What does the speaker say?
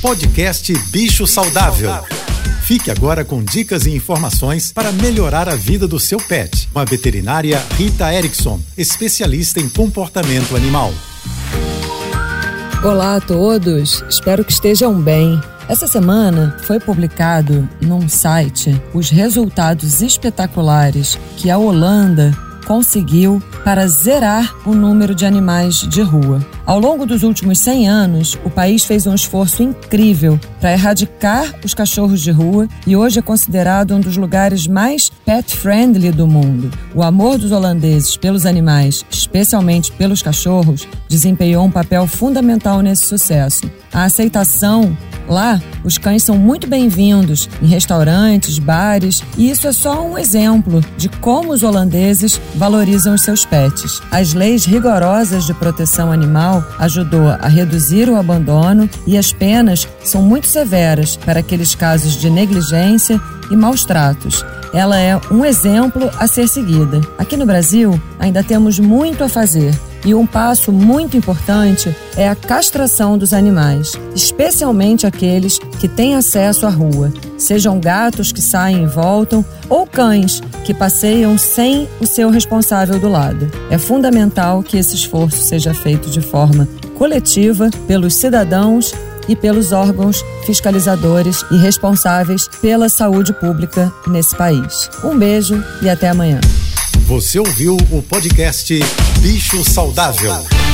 Podcast Bicho Saudável. Fique agora com dicas e informações para melhorar a vida do seu pet. Com a veterinária Rita Erickson, especialista em comportamento animal. Olá a todos, espero que estejam bem. Essa semana foi publicado num site os resultados espetaculares que a Holanda conseguiu para zerar o número de animais de rua. Ao longo dos últimos 100 anos, o país fez um esforço incrível para erradicar os cachorros de rua e hoje é considerado um dos lugares mais pet-friendly do mundo. O amor dos holandeses pelos animais, especialmente pelos cachorros, desempenhou um papel fundamental nesse sucesso. A aceitação Lá, os cães são muito bem-vindos em restaurantes, bares, e isso é só um exemplo de como os holandeses valorizam os seus pets. As leis rigorosas de proteção animal ajudou a reduzir o abandono e as penas são muito severas para aqueles casos de negligência e maus tratos. Ela é um exemplo a ser seguida. Aqui no Brasil, ainda temos muito a fazer e um passo muito importante é a castração dos animais, especialmente aqueles que têm acesso à rua, sejam gatos que saem e voltam ou cães que passeiam sem o seu responsável do lado. É fundamental que esse esforço seja feito de forma coletiva pelos cidadãos e pelos órgãos fiscalizadores e responsáveis pela saúde pública nesse país. Um beijo e até amanhã. Você ouviu o podcast Bicho Saudável.